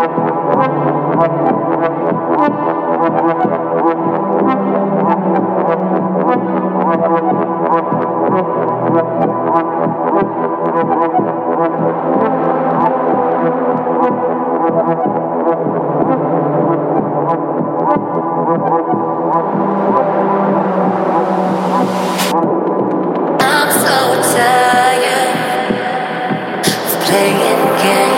I'm so tired of playing games.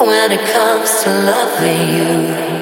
when it comes to loving you.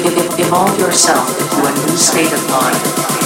Evolve yourself to a new state of mind.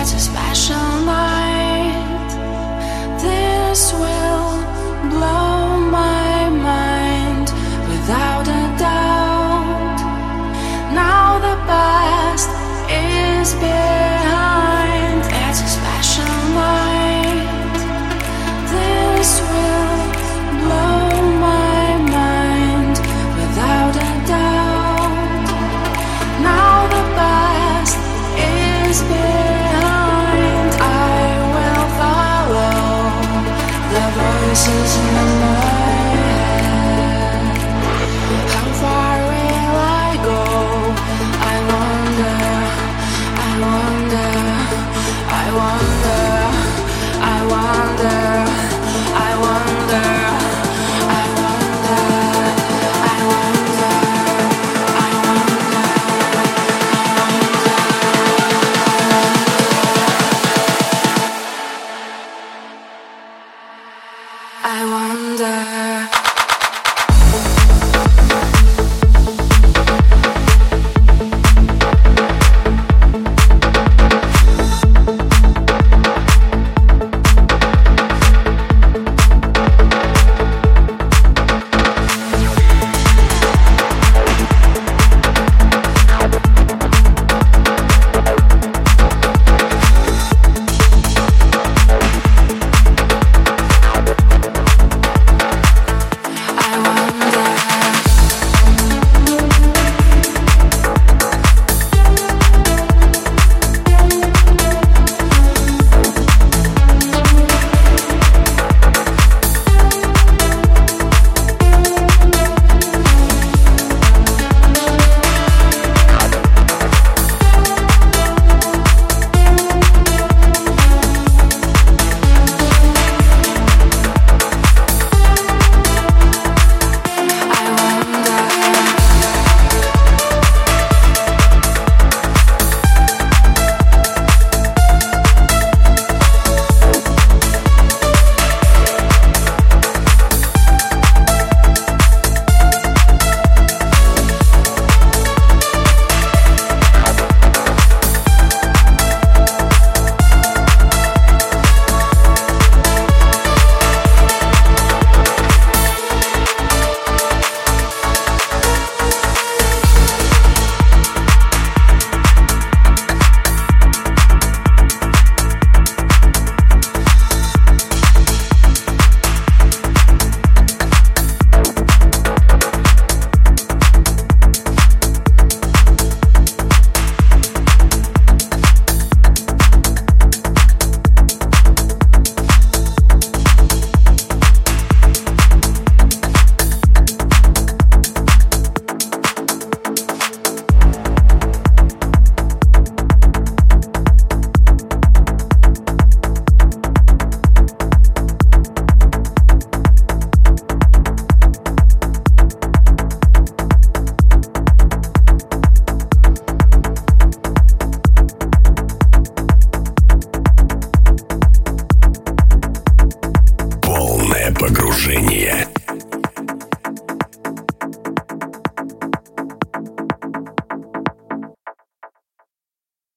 that's a special night.